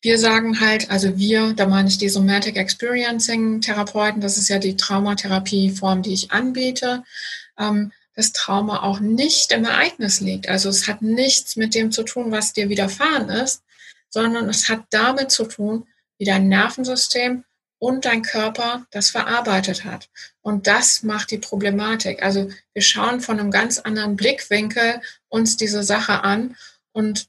wir sagen halt, also wir, da meine ich die Somatic Experiencing Therapeuten, das ist ja die Traumatherapieform, die ich anbiete, ähm, dass Trauma auch nicht im Ereignis liegt. Also es hat nichts mit dem zu tun, was dir widerfahren ist, sondern es hat damit zu tun, wie dein Nervensystem und dein Körper das verarbeitet hat. Und das macht die Problematik. Also wir schauen von einem ganz anderen Blickwinkel uns diese Sache an und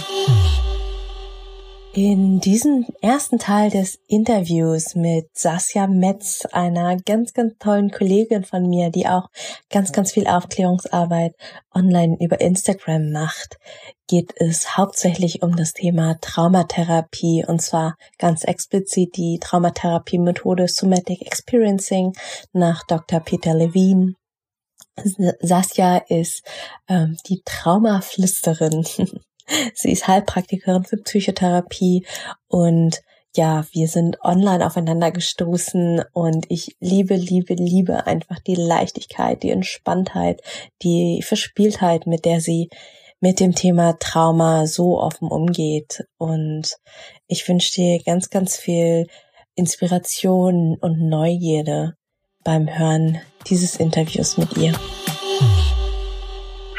In diesem ersten Teil des Interviews mit Sasja Metz, einer ganz, ganz tollen Kollegin von mir, die auch ganz, ganz viel Aufklärungsarbeit online über Instagram macht, geht es hauptsächlich um das Thema Traumatherapie und zwar ganz explizit die Traumatherapie-Methode Somatic Experiencing nach Dr. Peter Levine. Sasja ist ähm, die Traumaflüsterin Sie ist Heilpraktikerin für Psychotherapie und ja, wir sind online aufeinander gestoßen und ich liebe, liebe, liebe einfach die Leichtigkeit, die Entspanntheit, die Verspieltheit, mit der sie mit dem Thema Trauma so offen umgeht. Und ich wünsche dir ganz, ganz viel Inspiration und Neugierde beim Hören dieses Interviews mit ihr.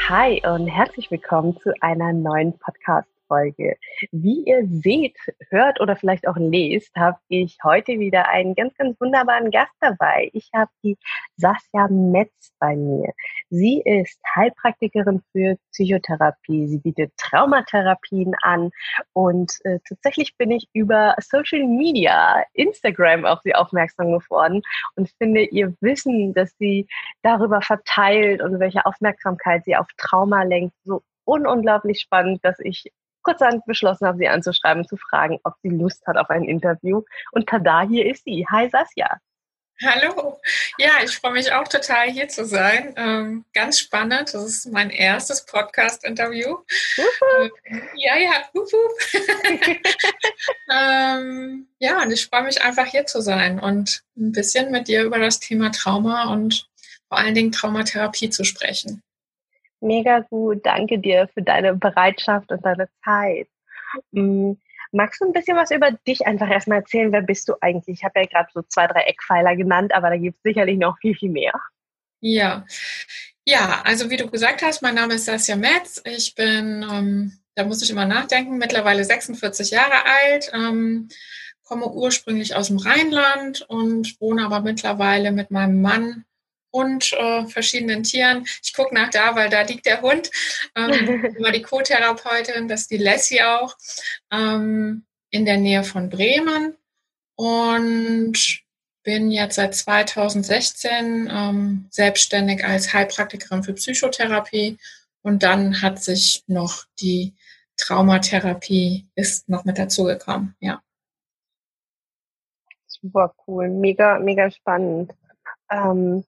Hi und herzlich willkommen zu einer neuen Podcast Folge. Wie ihr seht, hört oder vielleicht auch lest, habe ich heute wieder einen ganz, ganz wunderbaren Gast dabei. Ich habe die Sasja Metz bei mir. Sie ist Heilpraktikerin für Psychotherapie. Sie bietet Traumatherapien an und äh, tatsächlich bin ich über Social Media, Instagram auf sie aufmerksam geworden und finde ihr Wissen, dass sie darüber verteilt und welche Aufmerksamkeit sie auf Trauma lenkt, so ununglaublich spannend, dass ich kurzerhand beschlossen habe, sie anzuschreiben, zu fragen, ob sie Lust hat auf ein Interview. Und tada, hier ist sie. Hi Sasja. Hallo. Ja, ich freue mich auch total hier zu sein. Ähm, ganz spannend. Das ist mein erstes Podcast-Interview. Äh, ja, ja. ähm, ja, und ich freue mich einfach hier zu sein und ein bisschen mit dir über das Thema Trauma und vor allen Dingen Traumatherapie zu sprechen. Mega gut. Danke dir für deine Bereitschaft und deine Zeit. Mm, magst du ein bisschen was über dich einfach erstmal erzählen? Wer bist du eigentlich? Ich habe ja gerade so zwei, drei Eckpfeiler genannt, aber da gibt es sicherlich noch viel, viel mehr. Ja. Ja, also wie du gesagt hast, mein Name ist Sasja Metz. Ich bin, ähm, da muss ich immer nachdenken, mittlerweile 46 Jahre alt, ähm, komme ursprünglich aus dem Rheinland und wohne aber mittlerweile mit meinem Mann und äh, verschiedenen Tieren. Ich gucke nach da, weil da liegt der Hund. Ähm, immer die Co-Therapeutin, das ist die Leslie auch, ähm, in der Nähe von Bremen. Und bin jetzt seit 2016 ähm, selbstständig als Heilpraktikerin für Psychotherapie. Und dann hat sich noch die Traumatherapie ist noch mit dazugekommen, ja. Super cool, mega, mega spannend. Ähm,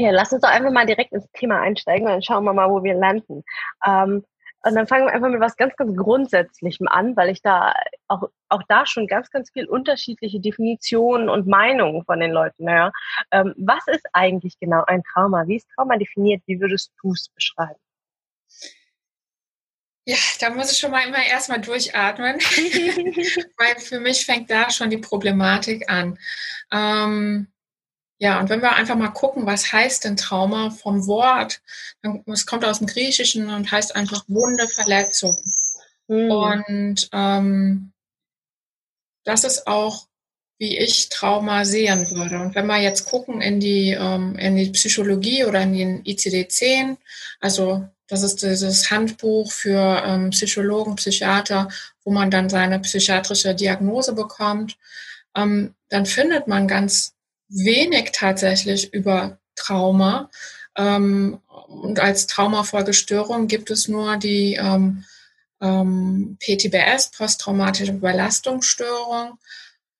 ja, lass uns doch einfach mal direkt ins Thema einsteigen und dann schauen wir mal, wo wir landen. Ähm, und dann fangen wir einfach mit was ganz, ganz Grundsätzlichem an, weil ich da auch, auch da schon ganz, ganz viel unterschiedliche Definitionen und Meinungen von den Leuten höre. Ähm, was ist eigentlich genau ein Trauma? Wie ist Trauma definiert? Wie würdest du es beschreiben? Ja, da muss ich schon mal immer erstmal durchatmen, weil für mich fängt da schon die Problematik an. Ähm, ja, und wenn wir einfach mal gucken, was heißt denn Trauma vom Wort, es kommt aus dem Griechischen und heißt einfach Wunde, Verletzung. Mhm. Und ähm, das ist auch, wie ich Trauma sehen würde. Und wenn wir jetzt gucken in die, ähm, in die Psychologie oder in den ICD-10, also das ist dieses Handbuch für ähm, Psychologen, Psychiater, wo man dann seine psychiatrische Diagnose bekommt, ähm, dann findet man ganz wenig tatsächlich über Trauma. Ähm, und als Traumafolgestörung gibt es nur die ähm, ähm, PTBS, posttraumatische Belastungsstörung.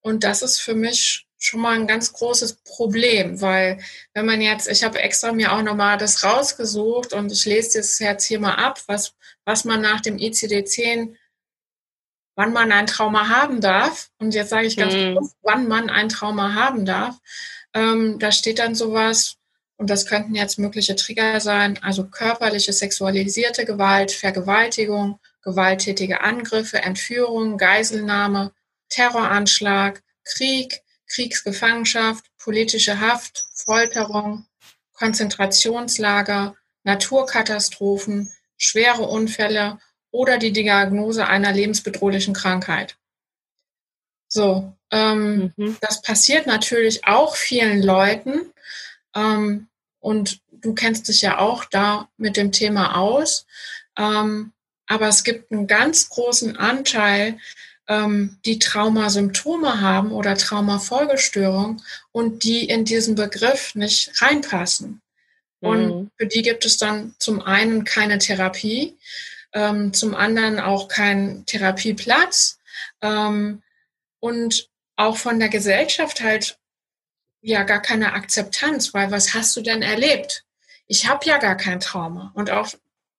Und das ist für mich schon mal ein ganz großes Problem, weil wenn man jetzt, ich habe extra mir auch nochmal das rausgesucht und ich lese das jetzt hier mal ab, was, was man nach dem ICD-10, wann man ein Trauma haben darf. Und jetzt sage ich ganz mhm. kurz, wann man ein Trauma haben darf. Ähm, da steht dann sowas, und das könnten jetzt mögliche Trigger sein, also körperliche, sexualisierte Gewalt, Vergewaltigung, gewalttätige Angriffe, Entführung, Geiselnahme, Terroranschlag, Krieg, Kriegsgefangenschaft, politische Haft, Folterung, Konzentrationslager, Naturkatastrophen, schwere Unfälle oder die Diagnose einer lebensbedrohlichen Krankheit. So, ähm, mhm. das passiert natürlich auch vielen Leuten. Ähm, und du kennst dich ja auch da mit dem Thema aus. Ähm, aber es gibt einen ganz großen Anteil, ähm, die Traumasymptome haben oder Traumafolgestörung und die in diesen Begriff nicht reinpassen. Und mhm. für die gibt es dann zum einen keine Therapie, ähm, zum anderen auch keinen Therapieplatz ähm, und auch von der Gesellschaft halt ja gar keine Akzeptanz, weil was hast du denn erlebt? Ich habe ja gar kein Trauma. Und auch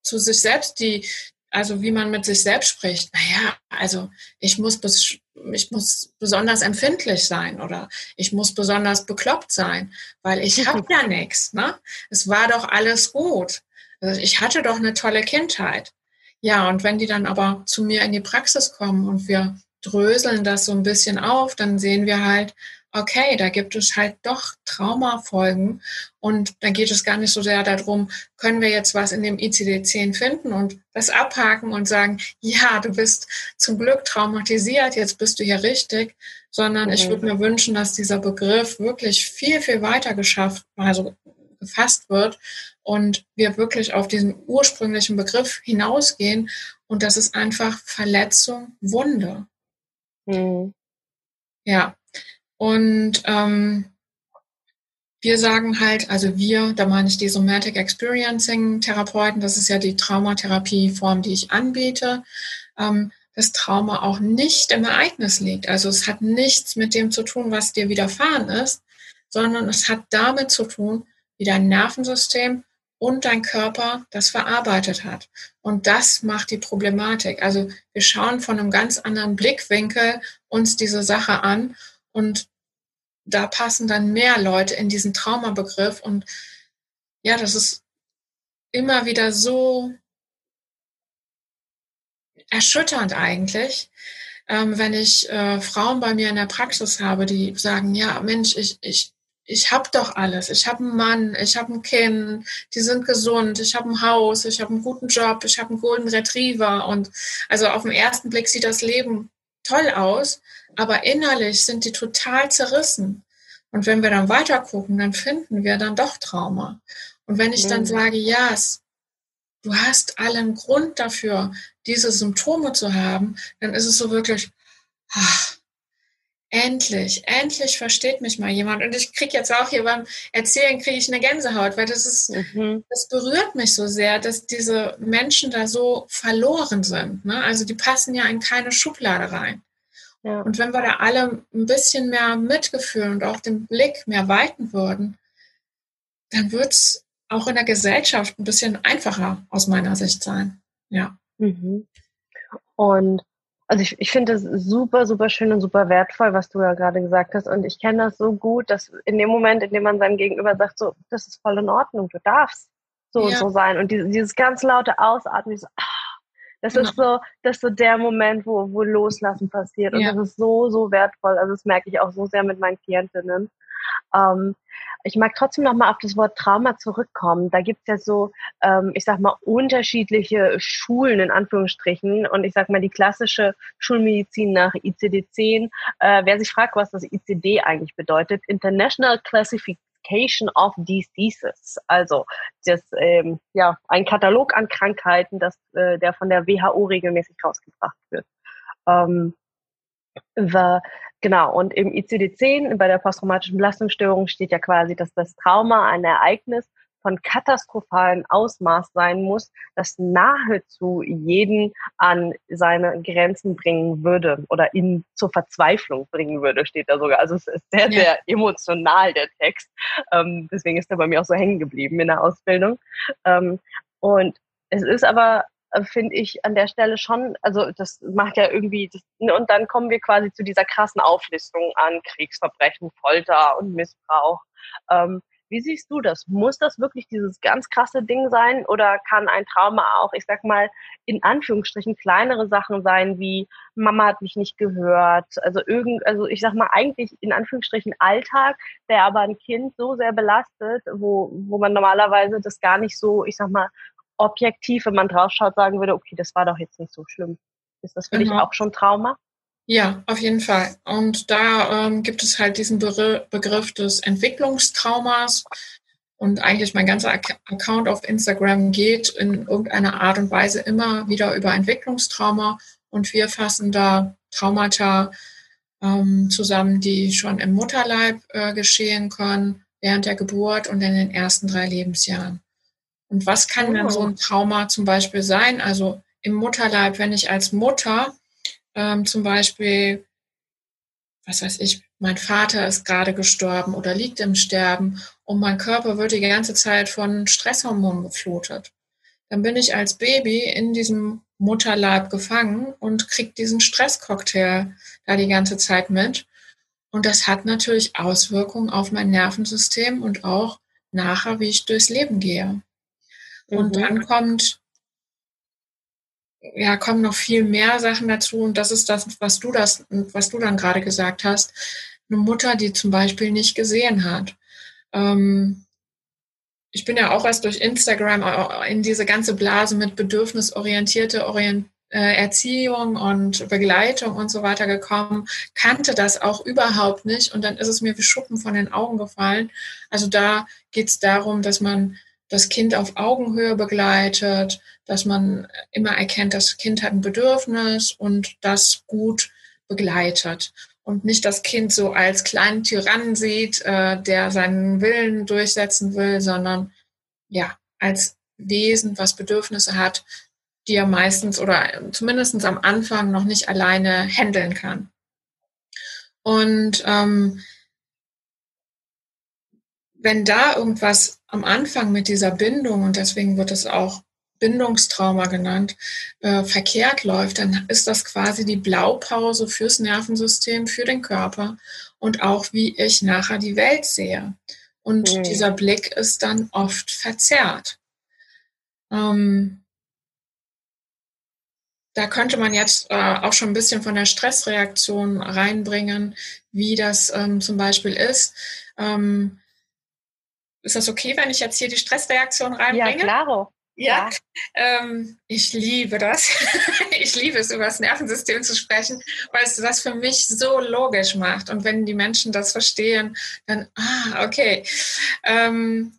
zu sich selbst die, also wie man mit sich selbst spricht, naja, also ich muss, bis, ich muss besonders empfindlich sein oder ich muss besonders bekloppt sein, weil ich habe ja nichts. Ne? Es war doch alles gut. Also ich hatte doch eine tolle Kindheit. Ja, und wenn die dann aber zu mir in die Praxis kommen und wir dröseln das so ein bisschen auf, dann sehen wir halt, okay, da gibt es halt doch Traumafolgen und dann geht es gar nicht so sehr darum, können wir jetzt was in dem ICD-10 finden und das abhaken und sagen, ja, du bist zum Glück traumatisiert, jetzt bist du hier richtig, sondern mhm. ich würde mir wünschen, dass dieser Begriff wirklich viel, viel weiter geschafft, also gefasst wird und wir wirklich auf diesen ursprünglichen Begriff hinausgehen und das ist einfach Verletzung, Wunde. Mhm. Ja, und ähm, wir sagen halt, also wir, da meine ich die Somatic Experiencing Therapeuten, das ist ja die Traumatherapieform, die ich anbiete, ähm, dass Trauma auch nicht im Ereignis liegt. Also es hat nichts mit dem zu tun, was dir widerfahren ist, sondern es hat damit zu tun, wie dein Nervensystem und dein Körper das verarbeitet hat. Und das macht die Problematik. Also wir schauen von einem ganz anderen Blickwinkel uns diese Sache an und da passen dann mehr Leute in diesen Traumabegriff. Und ja, das ist immer wieder so erschütternd eigentlich, ähm, wenn ich äh, Frauen bei mir in der Praxis habe, die sagen, ja, Mensch, ich, ich, ich habe doch alles. Ich habe einen Mann, ich habe ein Kind, die sind gesund, ich habe ein Haus, ich habe einen guten Job, ich habe einen Golden Retriever. Und also auf den ersten Blick sieht das Leben toll aus, aber innerlich sind die total zerrissen. Und wenn wir dann weiter gucken, dann finden wir dann doch Trauma. Und wenn ich dann mhm. sage, ja, du hast allen Grund dafür, diese Symptome zu haben, dann ist es so wirklich, ach, endlich, endlich versteht mich mal jemand. Und ich kriege jetzt auch hier beim Erzählen, kriege ich eine Gänsehaut, weil das ist, mhm. das berührt mich so sehr, dass diese Menschen da so verloren sind. Ne? Also die passen ja in keine Schublade rein. Ja. Und wenn wir da alle ein bisschen mehr Mitgefühl und auch den Blick mehr weiten würden, dann wird es auch in der Gesellschaft ein bisschen einfacher aus meiner Sicht sein. Ja. Mhm. Und also ich, ich finde es super, super schön und super wertvoll, was du ja gerade gesagt hast. Und ich kenne das so gut, dass in dem Moment, in dem man seinem Gegenüber sagt, so, das ist voll in Ordnung, du darfst so ja. und so sein. Und dieses, dieses ganz laute Ausatmen, so, ah, das genau. ist so, das ist so der Moment, wo, wo Loslassen passiert. Und ja. das ist so, so wertvoll. Also das merke ich auch so sehr mit meinen Klientinnen. Ähm, ich mag trotzdem noch mal auf das Wort Trauma zurückkommen. Da gibt's ja so, ähm, ich sag mal, unterschiedliche Schulen in Anführungsstrichen. Und ich sag mal, die klassische Schulmedizin nach ICD-10. Äh, wer sich fragt, was das ICD eigentlich bedeutet, International Classification Classification of Diseases, also das, ähm, ja, ein Katalog an Krankheiten, das, äh, der von der WHO regelmäßig rausgebracht wird. Ähm, war, genau, und im ICD-10, bei der posttraumatischen Belastungsstörung steht ja quasi, dass das Trauma ein Ereignis von katastrophalen Ausmaß sein muss, das nahezu jeden an seine Grenzen bringen würde oder ihn zur Verzweiflung bringen würde, steht da sogar. Also es ist sehr, sehr emotional, der Text. Ähm, deswegen ist er bei mir auch so hängen geblieben in der Ausbildung. Ähm, und es ist aber äh, finde ich an der Stelle schon, also das macht ja irgendwie, das, und dann kommen wir quasi zu dieser krassen Auflistung an Kriegsverbrechen, Folter und Missbrauch. Ähm, wie siehst du das? Muss das wirklich dieses ganz krasse Ding sein oder kann ein Trauma auch, ich sag mal, in Anführungsstrichen kleinere Sachen sein, wie Mama hat mich nicht gehört, also irgend, also ich sag mal eigentlich in Anführungsstrichen Alltag, der aber ein Kind so sehr belastet, wo, wo man normalerweise das gar nicht so, ich sag mal, objektiv, wenn man draufschaut, sagen würde, okay, das war doch jetzt nicht so schlimm. Ist das für genau. dich auch schon Trauma? Ja, auf jeden Fall. Und da ähm, gibt es halt diesen Be Begriff des Entwicklungstraumas. Und eigentlich mein ganzer Ac Account auf Instagram geht in irgendeiner Art und Weise immer wieder über Entwicklungstrauma. Und wir fassen da Traumata ähm, zusammen, die schon im Mutterleib äh, geschehen können, während der Geburt und in den ersten drei Lebensjahren. Und was kann oh. denn so ein Trauma zum Beispiel sein? Also im Mutterleib, wenn ich als Mutter ähm, zum Beispiel, was weiß ich, mein Vater ist gerade gestorben oder liegt im Sterben und mein Körper wird die ganze Zeit von Stresshormonen geflutet. Dann bin ich als Baby in diesem Mutterleib gefangen und kriege diesen Stresscocktail da die ganze Zeit mit. Und das hat natürlich Auswirkungen auf mein Nervensystem und auch nachher, wie ich durchs Leben gehe. Und mhm. dann kommt ja, kommen noch viel mehr Sachen dazu und das ist das, was du das, was du dann gerade gesagt hast. Eine Mutter, die zum Beispiel nicht gesehen hat. Ähm, ich bin ja auch erst durch Instagram in diese ganze Blase mit bedürfnisorientierte Orient äh, Erziehung und Begleitung und so weiter gekommen, kannte das auch überhaupt nicht und dann ist es mir wie Schuppen von den Augen gefallen. Also da geht es darum, dass man das Kind auf Augenhöhe begleitet, dass man immer erkennt, das Kind hat ein Bedürfnis und das gut begleitet und nicht das Kind so als kleinen Tyrannen sieht, äh, der seinen Willen durchsetzen will, sondern ja, als Wesen, was Bedürfnisse hat, die er meistens oder zumindest am Anfang noch nicht alleine handeln kann. Und ähm, wenn da irgendwas am Anfang mit dieser Bindung, und deswegen wird es auch Bindungstrauma genannt, äh, verkehrt läuft, dann ist das quasi die Blaupause fürs Nervensystem, für den Körper und auch wie ich nachher die Welt sehe. Und mhm. dieser Blick ist dann oft verzerrt. Ähm, da könnte man jetzt äh, auch schon ein bisschen von der Stressreaktion reinbringen, wie das ähm, zum Beispiel ist. Ähm, ist das okay, wenn ich jetzt hier die Stressreaktion reinbringe? Ja, klaro. Ja, ähm, ich liebe das. ich liebe es, über das Nervensystem zu sprechen, weil es das für mich so logisch macht. Und wenn die Menschen das verstehen, dann, ah, okay. Ähm,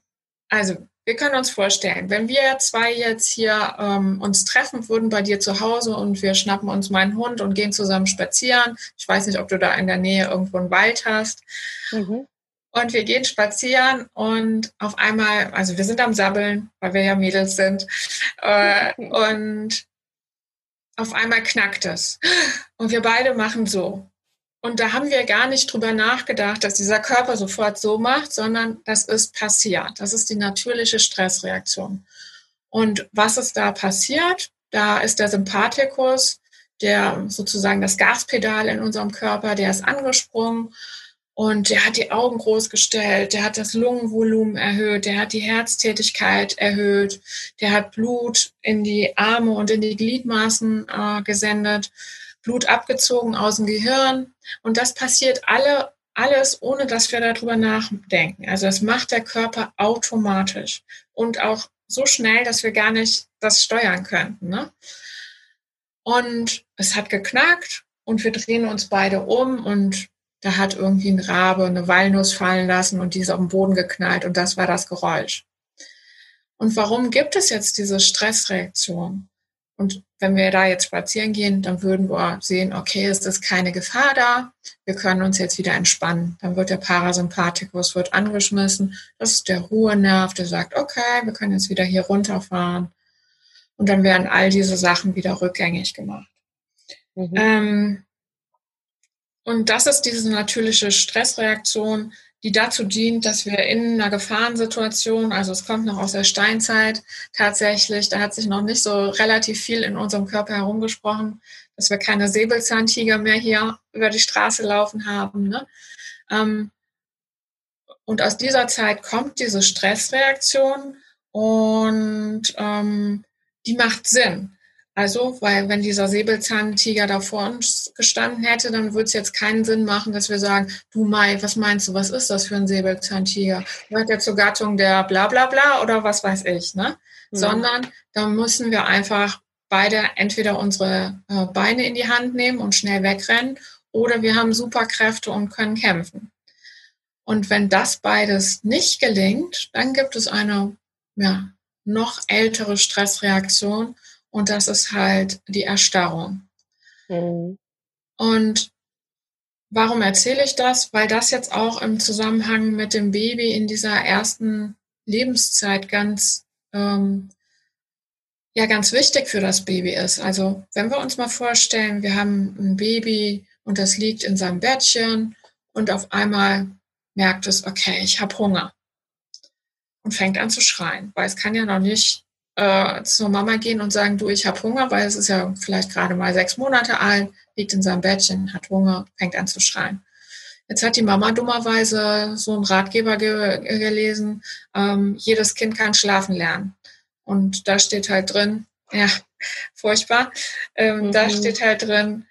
also, wir können uns vorstellen, wenn wir zwei jetzt hier ähm, uns treffen würden bei dir zu Hause und wir schnappen uns meinen Hund und gehen zusammen spazieren. Ich weiß nicht, ob du da in der Nähe irgendwo einen Wald hast. Mhm. Und wir gehen spazieren und auf einmal, also wir sind am Sabbeln, weil wir ja Mädels sind. Äh, und auf einmal knackt es. Und wir beide machen so. Und da haben wir gar nicht drüber nachgedacht, dass dieser Körper sofort so macht, sondern das ist passiert. Das ist die natürliche Stressreaktion. Und was ist da passiert? Da ist der Sympathikus, der sozusagen das Gaspedal in unserem Körper, der ist angesprungen und der hat die Augen groß gestellt, der hat das Lungenvolumen erhöht, der hat die Herztätigkeit erhöht, der hat Blut in die Arme und in die Gliedmaßen äh, gesendet, Blut abgezogen aus dem Gehirn. Und das passiert alle, alles, ohne dass wir darüber nachdenken. Also das macht der Körper automatisch und auch so schnell, dass wir gar nicht das steuern könnten. Ne? Und es hat geknackt und wir drehen uns beide um und da hat irgendwie ein Rabe eine Walnuss fallen lassen und die ist auf den Boden geknallt und das war das Geräusch. Und warum gibt es jetzt diese Stressreaktion? Und wenn wir da jetzt spazieren gehen, dann würden wir sehen, okay, ist das keine Gefahr da. Wir können uns jetzt wieder entspannen. Dann wird der Parasympathikus wird angeschmissen. Das ist der Ruhenerv, der sagt, okay, wir können jetzt wieder hier runterfahren. Und dann werden all diese Sachen wieder rückgängig gemacht. Mhm. Ähm, und das ist diese natürliche Stressreaktion, die dazu dient, dass wir in einer Gefahrensituation, also es kommt noch aus der Steinzeit tatsächlich, da hat sich noch nicht so relativ viel in unserem Körper herumgesprochen, dass wir keine Säbelzahntiger mehr hier über die Straße laufen haben. Ne? Ähm, und aus dieser Zeit kommt diese Stressreaktion und ähm, die macht Sinn. Also, weil wenn dieser Säbelzahntiger da vor uns gestanden hätte, dann würde es jetzt keinen Sinn machen, dass wir sagen, du Mai, was meinst du, was ist das für ein Säbelzahntiger? Gehört der zur Gattung der bla bla bla oder was weiß ich, ne? Mhm. Sondern da müssen wir einfach beide entweder unsere äh, Beine in die Hand nehmen und schnell wegrennen oder wir haben Superkräfte und können kämpfen. Und wenn das beides nicht gelingt, dann gibt es eine ja, noch ältere Stressreaktion und das ist halt die Erstarrung. Mhm. Und warum erzähle ich das? Weil das jetzt auch im Zusammenhang mit dem Baby in dieser ersten Lebenszeit ganz, ähm, ja, ganz wichtig für das Baby ist. Also wenn wir uns mal vorstellen, wir haben ein Baby und das liegt in seinem Bettchen und auf einmal merkt es, okay, ich habe Hunger und fängt an zu schreien, weil es kann ja noch nicht äh, zur Mama gehen und sagen, du, ich habe Hunger, weil es ist ja vielleicht gerade mal sechs Monate alt, liegt in seinem Bettchen, hat Hunger, fängt an zu schreien. Jetzt hat die Mama dummerweise so einen Ratgeber ge gelesen, ähm, jedes Kind kann schlafen lernen. Und da steht halt drin, ja, furchtbar, ähm, mhm. da steht halt drin,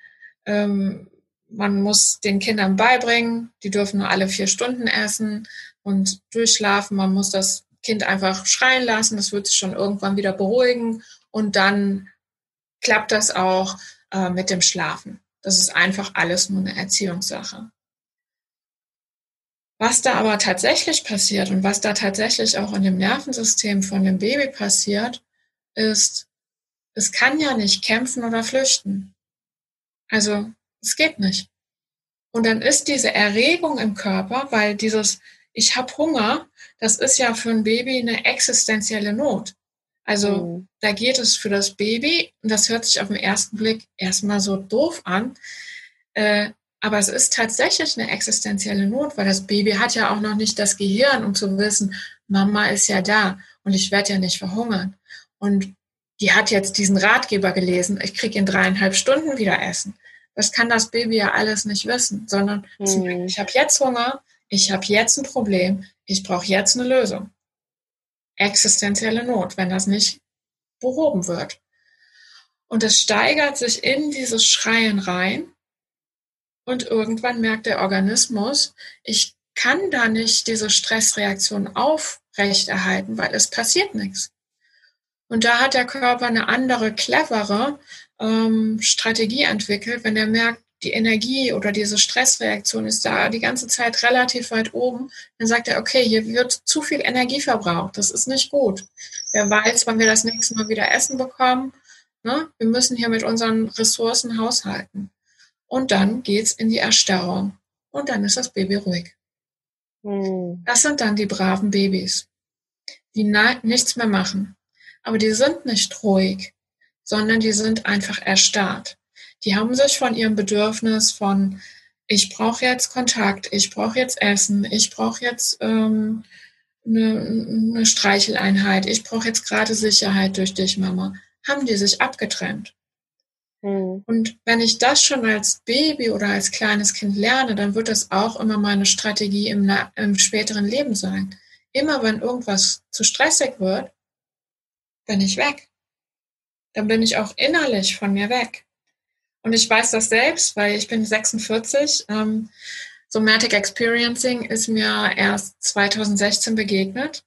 ähm, man muss den Kindern beibringen, die dürfen nur alle vier Stunden essen und durchschlafen. Man muss das Kind einfach schreien lassen, das wird sich schon irgendwann wieder beruhigen und dann klappt das auch äh, mit dem Schlafen. Das ist einfach alles nur eine Erziehungssache. Was da aber tatsächlich passiert und was da tatsächlich auch in dem Nervensystem von dem Baby passiert, ist, es kann ja nicht kämpfen oder flüchten. Also es geht nicht. Und dann ist diese Erregung im Körper, weil dieses ich habe Hunger, das ist ja für ein Baby eine existenzielle Not. Also mhm. da geht es für das Baby, und das hört sich auf den ersten Blick erstmal so doof an, äh, aber es ist tatsächlich eine existenzielle Not, weil das Baby hat ja auch noch nicht das Gehirn, um zu wissen, Mama ist ja da und ich werde ja nicht verhungern. Und die hat jetzt diesen Ratgeber gelesen, ich kriege in dreieinhalb Stunden wieder Essen. Das kann das Baby ja alles nicht wissen, sondern mhm. ich habe jetzt Hunger, ich habe jetzt ein Problem, ich brauche jetzt eine Lösung. Existenzielle Not, wenn das nicht behoben wird. Und es steigert sich in dieses Schreien rein und irgendwann merkt der Organismus, ich kann da nicht diese Stressreaktion aufrechterhalten, weil es passiert nichts. Und da hat der Körper eine andere, clevere ähm, Strategie entwickelt, wenn er merkt, die Energie oder diese Stressreaktion ist da die ganze Zeit relativ weit oben, dann sagt er, okay, hier wird zu viel Energie verbraucht. Das ist nicht gut. Wer weiß, wann wir das nächste Mal wieder Essen bekommen. Ne? Wir müssen hier mit unseren Ressourcen haushalten. Und dann geht's in die Erstarrung. Und dann ist das Baby ruhig. Hm. Das sind dann die braven Babys, die nichts mehr machen. Aber die sind nicht ruhig, sondern die sind einfach erstarrt die haben sich von ihrem Bedürfnis von, ich brauche jetzt Kontakt, ich brauche jetzt Essen, ich brauche jetzt ähm, eine, eine Streicheleinheit, ich brauche jetzt gerade Sicherheit durch dich, Mama, haben die sich abgetrennt. Mhm. Und wenn ich das schon als Baby oder als kleines Kind lerne, dann wird das auch immer meine Strategie im, im späteren Leben sein. Immer wenn irgendwas zu stressig wird, bin ich weg. Dann bin ich auch innerlich von mir weg. Und ich weiß das selbst, weil ich bin 46. Ähm, Somatic Experiencing ist mir erst 2016 begegnet.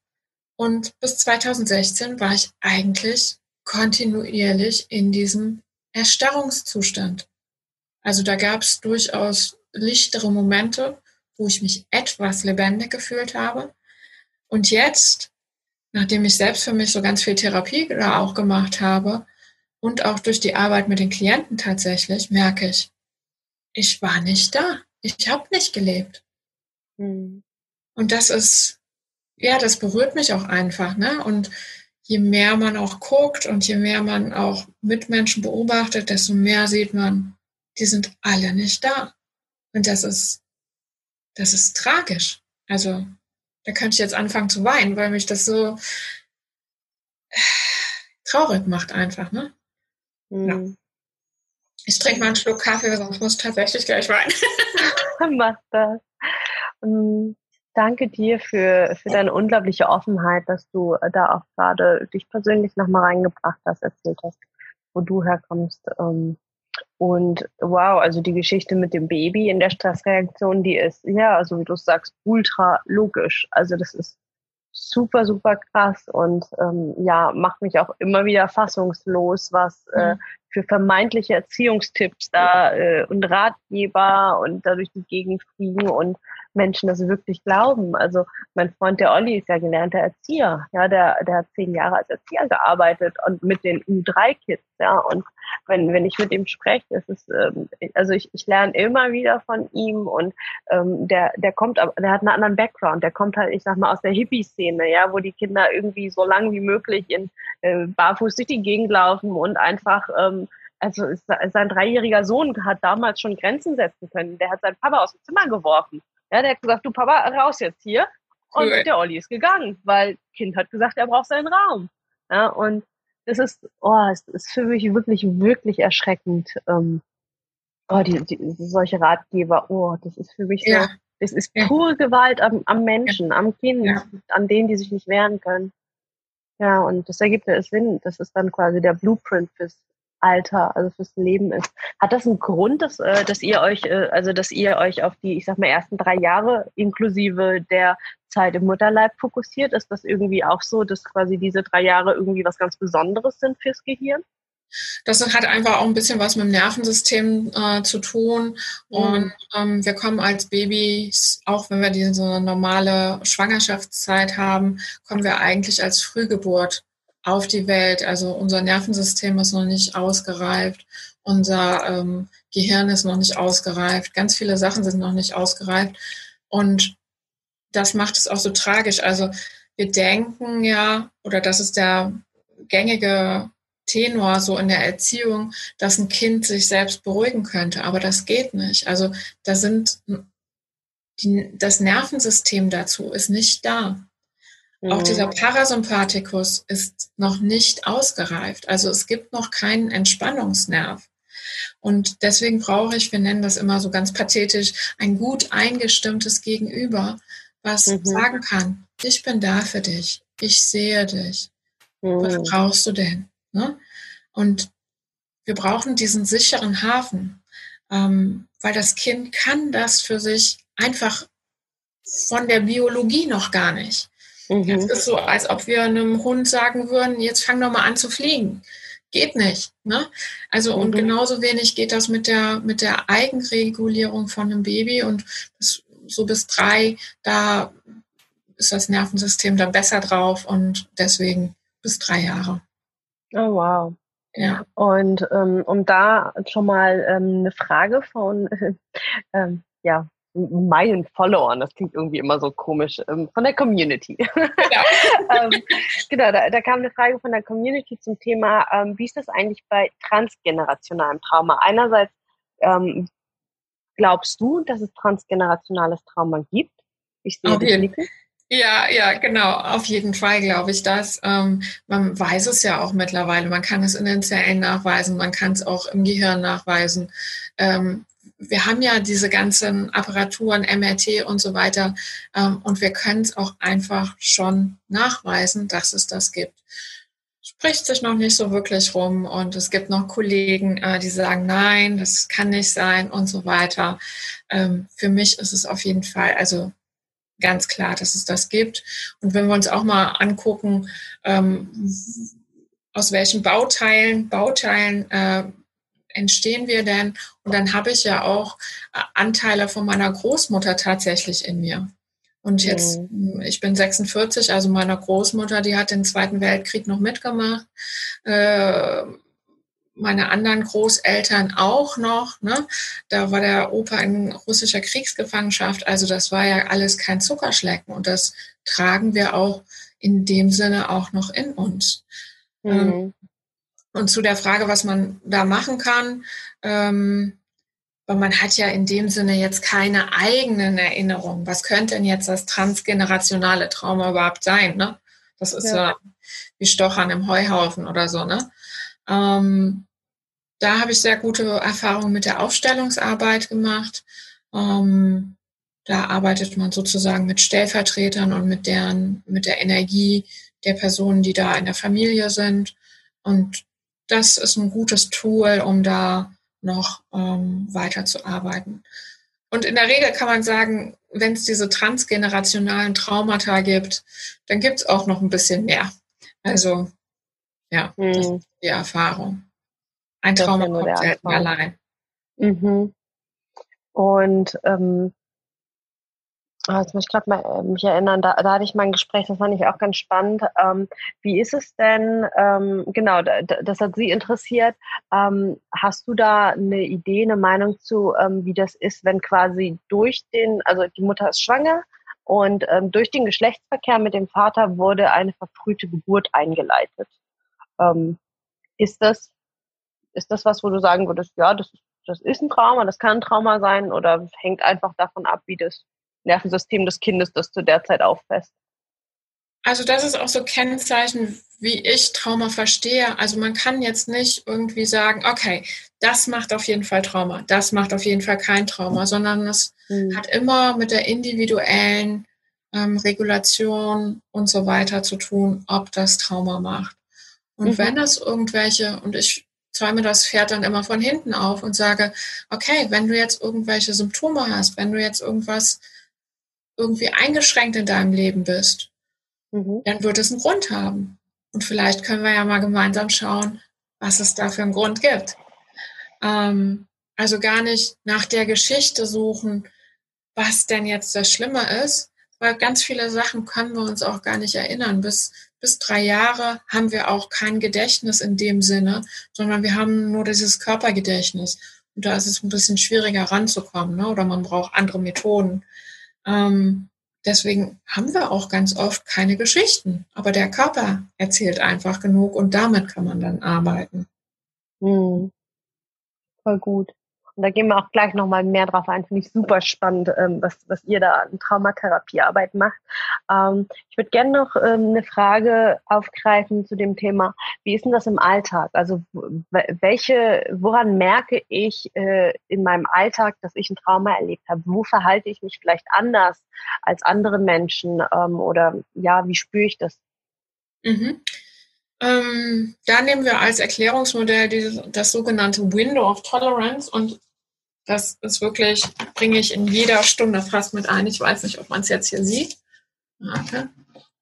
Und bis 2016 war ich eigentlich kontinuierlich in diesem Erstarrungszustand. Also da gab es durchaus lichtere Momente, wo ich mich etwas lebendig gefühlt habe. Und jetzt, nachdem ich selbst für mich so ganz viel Therapie da auch gemacht habe, und auch durch die Arbeit mit den Klienten tatsächlich merke ich, ich war nicht da. Ich habe nicht gelebt. Mhm. Und das ist, ja, das berührt mich auch einfach. Ne? Und je mehr man auch guckt und je mehr man auch Mitmenschen beobachtet, desto mehr sieht man, die sind alle nicht da. Und das ist, das ist tragisch. Also, da könnte ich jetzt anfangen zu weinen, weil mich das so traurig macht einfach, ne? Ja. Ich trinke mal einen Schluck Kaffee, sonst muss ich tatsächlich gleich weinen. Mach das. Und danke dir für, für deine unglaubliche Offenheit, dass du da auch gerade dich persönlich nochmal reingebracht hast, erzählt hast, wo du herkommst. Ähm, und wow, also die Geschichte mit dem Baby in der Stressreaktion, die ist, ja, also wie du sagst, ultra logisch. Also das ist super, super krass und ähm, ja, macht mich auch immer wieder fassungslos, was äh, mhm. für vermeintliche Erziehungstipps da äh, und Ratgeber und dadurch die Gegend fliegen und Menschen das wirklich glauben. Also mein Freund der Olli ist ja gelernter Erzieher, ja, der, der hat zehn Jahre als Erzieher gearbeitet und mit den U3-Kids, ja, und wenn, wenn ich mit ihm spreche, ist es, ähm, also ich, ich lerne immer wieder von ihm und ähm, der, der kommt, der hat einen anderen Background, der kommt halt, ich sag mal, aus der Hippie-Szene, ja, wo die Kinder irgendwie so lang wie möglich in äh, barfuß durch die Gegend laufen und einfach ähm, also sein dreijähriger Sohn hat damals schon Grenzen setzen können. Der hat seinen Papa aus dem Zimmer geworfen. Ja, der hat gesagt, du Papa, raus jetzt hier. Und cool. der Olli ist gegangen, weil Kind hat gesagt, er braucht seinen Raum. Ja, und das ist, oh, es ist für mich wirklich, wirklich erschreckend. Ähm, oh, die, die, solche Ratgeber, oh, das ist für mich so, ja. das ist pure ja. Gewalt am, am Menschen, ja. am Kind, an denen, die sich nicht wehren können. Ja, und das ergibt ja Sinn. Das ist dann quasi der Blueprint fürs, Alter, also fürs Leben ist. Hat das einen Grund, dass, äh, dass ihr euch, äh, also dass ihr euch auf die, ich sag mal, ersten drei Jahre inklusive der Zeit im Mutterleib fokussiert? Ist das irgendwie auch so, dass quasi diese drei Jahre irgendwie was ganz Besonderes sind fürs Gehirn? Das hat einfach auch ein bisschen was mit dem Nervensystem äh, zu tun. Mhm. Und ähm, wir kommen als Babys, auch wenn wir diese normale Schwangerschaftszeit haben, kommen wir eigentlich als Frühgeburt auf die Welt. Also unser Nervensystem ist noch nicht ausgereift, unser ähm, Gehirn ist noch nicht ausgereift, ganz viele Sachen sind noch nicht ausgereift. Und das macht es auch so tragisch. Also wir denken ja, oder das ist der gängige Tenor so in der Erziehung, dass ein Kind sich selbst beruhigen könnte, aber das geht nicht. Also da sind die, das Nervensystem dazu ist nicht da. Auch dieser mhm. Parasympathikus ist noch nicht ausgereift. Also es gibt noch keinen Entspannungsnerv. Und deswegen brauche ich, wir nennen das immer so ganz pathetisch, ein gut eingestimmtes Gegenüber, was mhm. sagen kann, ich bin da für dich, ich sehe dich. Mhm. Was brauchst du denn? Ne? Und wir brauchen diesen sicheren Hafen, ähm, weil das Kind kann das für sich einfach von der Biologie noch gar nicht. Mhm. Es ist so, als ob wir einem Hund sagen würden, jetzt fang doch mal an zu fliegen. Geht nicht. Ne? Also, mhm. und genauso wenig geht das mit der, mit der Eigenregulierung von einem Baby und das, so bis drei, da ist das Nervensystem dann besser drauf und deswegen bis drei Jahre. Oh, wow. Ja. Und ähm, um da schon mal ähm, eine Frage von ähm, ja, meinen Followern, das klingt irgendwie immer so komisch, ähm, von der Community. Genau, ähm, genau da, da, kam eine Frage von der Community zum Thema, ähm, wie ist das eigentlich bei transgenerationalem Trauma? Einerseits glaubst du, dass es transgenerationales Trauma gibt? Ich sehe okay. Blicken. Ja, ja, genau. Auf jeden Fall glaube ich das. Ähm, man weiß es ja auch mittlerweile. Man kann es in den Zellen nachweisen, man kann es auch im Gehirn nachweisen. Ähm, wir haben ja diese ganzen Apparaturen, MRT und so weiter, ähm, und wir können es auch einfach schon nachweisen, dass es das gibt. Spricht sich noch nicht so wirklich rum und es gibt noch Kollegen, äh, die sagen, nein, das kann nicht sein und so weiter. Ähm, für mich ist es auf jeden Fall, also ganz klar, dass es das gibt. Und wenn wir uns auch mal angucken, ähm, aus welchen Bauteilen, Bauteilen äh, entstehen wir denn? Und dann habe ich ja auch äh, Anteile von meiner Großmutter tatsächlich in mir. Und jetzt, mhm. ich bin 46, also meine Großmutter, die hat den Zweiten Weltkrieg noch mitgemacht. Äh, meine anderen Großeltern auch noch. Ne? Da war der Opa in russischer Kriegsgefangenschaft. Also das war ja alles kein Zuckerschlecken. Und das tragen wir auch in dem Sinne auch noch in uns. Mhm. Ähm, und zu der Frage, was man da machen kann, ähm, weil man hat ja in dem Sinne jetzt keine eigenen Erinnerungen. Was könnte denn jetzt das transgenerationale Trauma überhaupt sein? Ne? Das ist ja, ja wie Stochern im Heuhaufen oder so. Ne? Ähm, da habe ich sehr gute Erfahrungen mit der Aufstellungsarbeit gemacht. Ähm, da arbeitet man sozusagen mit Stellvertretern und mit deren, mit der Energie der Personen, die da in der Familie sind. Und das ist ein gutes Tool, um da noch ähm, weiterzuarbeiten. Und in der Regel kann man sagen, wenn es diese transgenerationalen Traumata gibt, dann gibt es auch noch ein bisschen mehr. Also ja, hm. das ist die Erfahrung. Ein Trauma kommt selten allein. Mhm. Und ähm, jetzt muss ich gerade mal äh, mich erinnern, da, da hatte ich mal ein Gespräch, das fand ich auch ganz spannend. Ähm, wie ist es denn, ähm, genau, da, das hat Sie interessiert. Ähm, hast du da eine Idee, eine Meinung zu, ähm, wie das ist, wenn quasi durch den, also die Mutter ist schwanger und ähm, durch den Geschlechtsverkehr mit dem Vater wurde eine verfrühte Geburt eingeleitet? Ähm, ist das, ist das was, wo du sagen würdest, ja, das, das ist ein Trauma, das kann ein Trauma sein oder hängt einfach davon ab, wie das Nervensystem des Kindes das zu der Zeit auffasst. Also das ist auch so Kennzeichen, wie ich Trauma verstehe. Also man kann jetzt nicht irgendwie sagen, okay, das macht auf jeden Fall Trauma, das macht auf jeden Fall kein Trauma, sondern es mhm. hat immer mit der individuellen ähm, Regulation und so weiter zu tun, ob das Trauma macht. Und mhm. wenn es irgendwelche, und ich zäume das Pferd dann immer von hinten auf und sage, okay, wenn du jetzt irgendwelche Symptome hast, wenn du jetzt irgendwas irgendwie eingeschränkt in deinem Leben bist, mhm. dann wird es einen Grund haben. Und vielleicht können wir ja mal gemeinsam schauen, was es da für einen Grund gibt. Ähm, also gar nicht nach der Geschichte suchen, was denn jetzt das Schlimme ist, weil ganz viele Sachen können wir uns auch gar nicht erinnern. Bis, bis drei Jahre haben wir auch kein Gedächtnis in dem Sinne, sondern wir haben nur dieses Körpergedächtnis. Und da ist es ein bisschen schwieriger ranzukommen, ne? oder man braucht andere Methoden. Ähm, deswegen haben wir auch ganz oft keine Geschichten. Aber der Körper erzählt einfach genug und damit kann man dann arbeiten. Hm. Voll gut. Und da gehen wir auch gleich nochmal mehr drauf ein. Finde ich super spannend, ähm, was, was ihr da an Traumatherapiearbeit macht. Ähm, ich würde gerne noch ähm, eine Frage aufgreifen zu dem Thema. Wie ist denn das im Alltag? Also welche, woran merke ich äh, in meinem Alltag, dass ich ein Trauma erlebt habe? Wo verhalte ich mich vielleicht anders als andere Menschen? Ähm, oder ja, wie spüre ich das? Mhm. Ähm, da nehmen wir als Erklärungsmodell dieses, das sogenannte Window of Tolerance und das ist wirklich, bringe ich in jeder Stunde fast mit ein. Ich weiß nicht, ob man es jetzt hier sieht. Okay.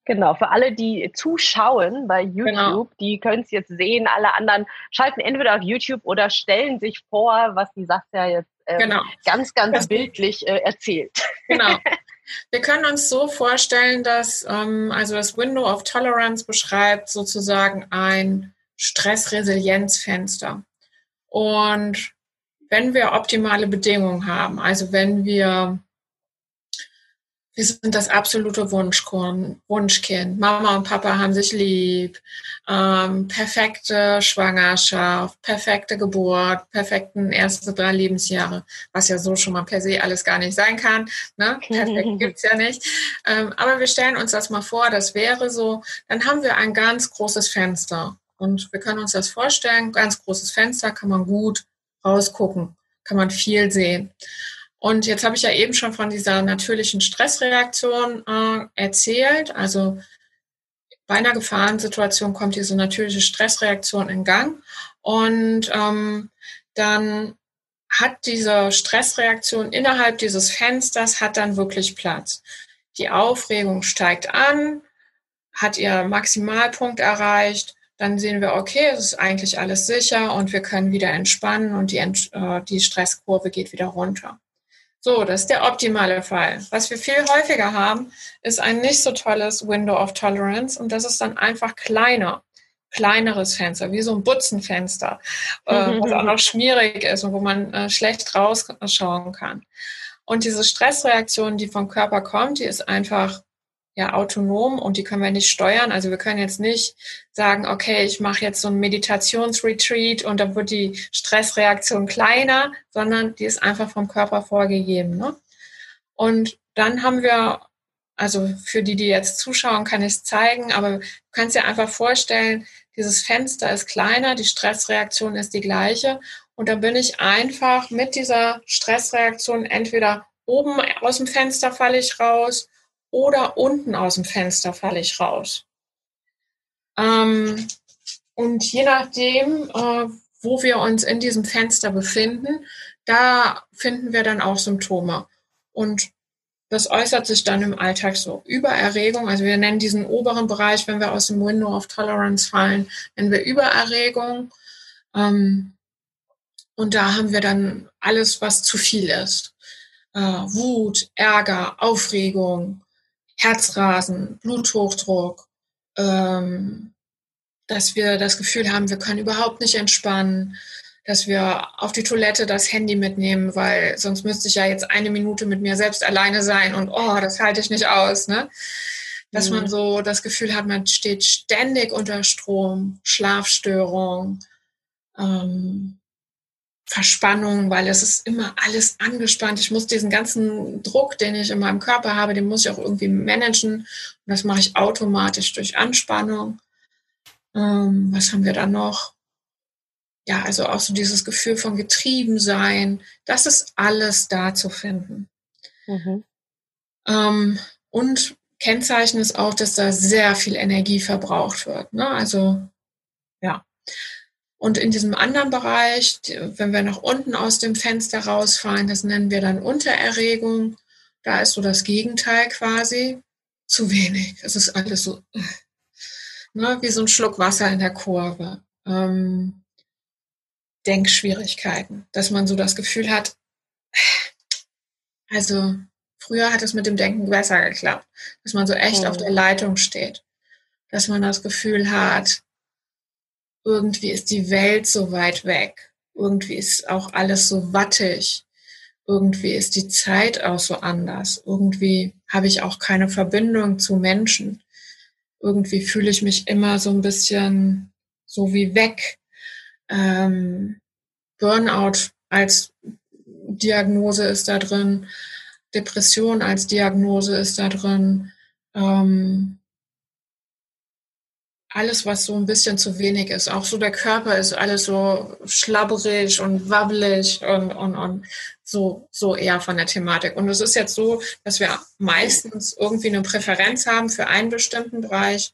Genau, für alle, die zuschauen bei YouTube, genau. die können es jetzt sehen. Alle anderen schalten entweder auf YouTube oder stellen sich vor, was die Saskia jetzt ähm, genau. ganz, ganz das bildlich äh, erzählt. Genau. Wir können uns so vorstellen, dass ähm, also das Window of Tolerance beschreibt sozusagen ein Stressresilienzfenster. Und wenn wir optimale Bedingungen haben, also wenn wir wir sind das absolute Wunschkind. Mama und Papa haben sich lieb. Ähm, perfekte Schwangerschaft, perfekte Geburt, perfekten ersten drei Lebensjahre, was ja so schon mal per se alles gar nicht sein kann. Ne? Perfekt gibt's ja nicht. Ähm, aber wir stellen uns das mal vor, das wäre so. Dann haben wir ein ganz großes Fenster. Und wir können uns das vorstellen, ganz großes Fenster, kann man gut rausgucken, kann man viel sehen. Und jetzt habe ich ja eben schon von dieser natürlichen Stressreaktion äh, erzählt. Also bei einer Gefahrensituation kommt diese natürliche Stressreaktion in Gang und ähm, dann hat diese Stressreaktion innerhalb dieses Fensters hat dann wirklich Platz. Die Aufregung steigt an, hat ihr Maximalpunkt erreicht, dann sehen wir, okay, es ist eigentlich alles sicher und wir können wieder entspannen und die, äh, die Stresskurve geht wieder runter. So, das ist der optimale Fall. Was wir viel häufiger haben, ist ein nicht so tolles Window of Tolerance und das ist dann einfach kleiner. kleineres Fenster, wie so ein Butzenfenster, äh, was auch noch schmierig ist und wo man äh, schlecht rausschauen kann. Und diese Stressreaktion, die vom Körper kommt, die ist einfach ja autonom und die können wir nicht steuern. Also wir können jetzt nicht sagen, okay, ich mache jetzt so ein Meditationsretreat und dann wird die Stressreaktion kleiner, sondern die ist einfach vom Körper vorgegeben. Ne? Und dann haben wir, also für die, die jetzt zuschauen, kann ich es zeigen, aber du kannst dir einfach vorstellen, dieses Fenster ist kleiner, die Stressreaktion ist die gleiche und dann bin ich einfach mit dieser Stressreaktion entweder oben aus dem Fenster falle ich raus oder unten aus dem Fenster falle ich raus. Ähm, und je nachdem, äh, wo wir uns in diesem Fenster befinden, da finden wir dann auch Symptome. Und das äußert sich dann im Alltag so. Übererregung, also wir nennen diesen oberen Bereich, wenn wir aus dem Window of Tolerance fallen, nennen wir Übererregung. Ähm, und da haben wir dann alles, was zu viel ist. Äh, Wut, Ärger, Aufregung, Herzrasen, Bluthochdruck, ähm, dass wir das Gefühl haben, wir können überhaupt nicht entspannen, dass wir auf die Toilette das Handy mitnehmen, weil sonst müsste ich ja jetzt eine Minute mit mir selbst alleine sein und oh, das halte ich nicht aus, ne? Dass mhm. man so das Gefühl hat, man steht ständig unter Strom, Schlafstörung, ähm, Verspannung, weil es ist immer alles angespannt. Ich muss diesen ganzen Druck, den ich in meinem Körper habe, den muss ich auch irgendwie managen. Und das mache ich automatisch durch Anspannung. Ähm, was haben wir da noch? Ja, also auch so dieses Gefühl von Getriebensein. Das ist alles da zu finden. Mhm. Ähm, und Kennzeichen ist auch, dass da sehr viel Energie verbraucht wird. Ne? Also, ja. Und in diesem anderen Bereich, wenn wir nach unten aus dem Fenster rausfallen, das nennen wir dann Untererregung. Da ist so das Gegenteil quasi. Zu wenig. Es ist alles so, ne, wie so ein Schluck Wasser in der Kurve. Ähm, Denkschwierigkeiten, dass man so das Gefühl hat, also früher hat es mit dem Denken besser geklappt, dass man so echt mhm. auf der Leitung steht, dass man das Gefühl hat, irgendwie ist die Welt so weit weg. Irgendwie ist auch alles so wattig. Irgendwie ist die Zeit auch so anders. Irgendwie habe ich auch keine Verbindung zu Menschen. Irgendwie fühle ich mich immer so ein bisschen so wie weg. Ähm, Burnout als Diagnose ist da drin. Depression als Diagnose ist da drin. Ähm, alles, was so ein bisschen zu wenig ist. Auch so der Körper ist alles so schlabberig und wabbelig und, und, und so, so eher von der Thematik. Und es ist jetzt so, dass wir meistens irgendwie eine Präferenz haben für einen bestimmten Bereich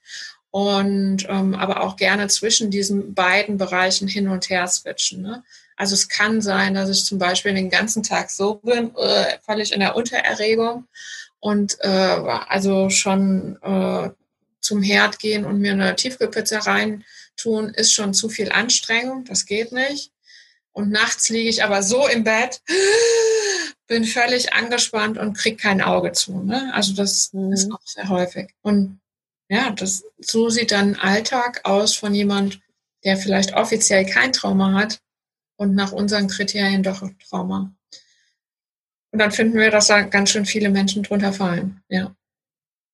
und ähm, aber auch gerne zwischen diesen beiden Bereichen hin und her switchen. Ne? Also es kann sein, dass ich zum Beispiel den ganzen Tag so bin, äh, völlig in der Untererregung und äh, also schon äh, zum Herd gehen und mir eine Tiefkühlpizza rein tun, ist schon zu viel Anstrengung. Das geht nicht. Und nachts liege ich aber so im Bett, bin völlig angespannt und kriege kein Auge zu. Ne? Also das mhm. ist auch sehr häufig. Und ja, das, so sieht dann Alltag aus von jemand, der vielleicht offiziell kein Trauma hat und nach unseren Kriterien doch Trauma. Und dann finden wir, dass da ganz schön viele Menschen drunter fallen. Ja.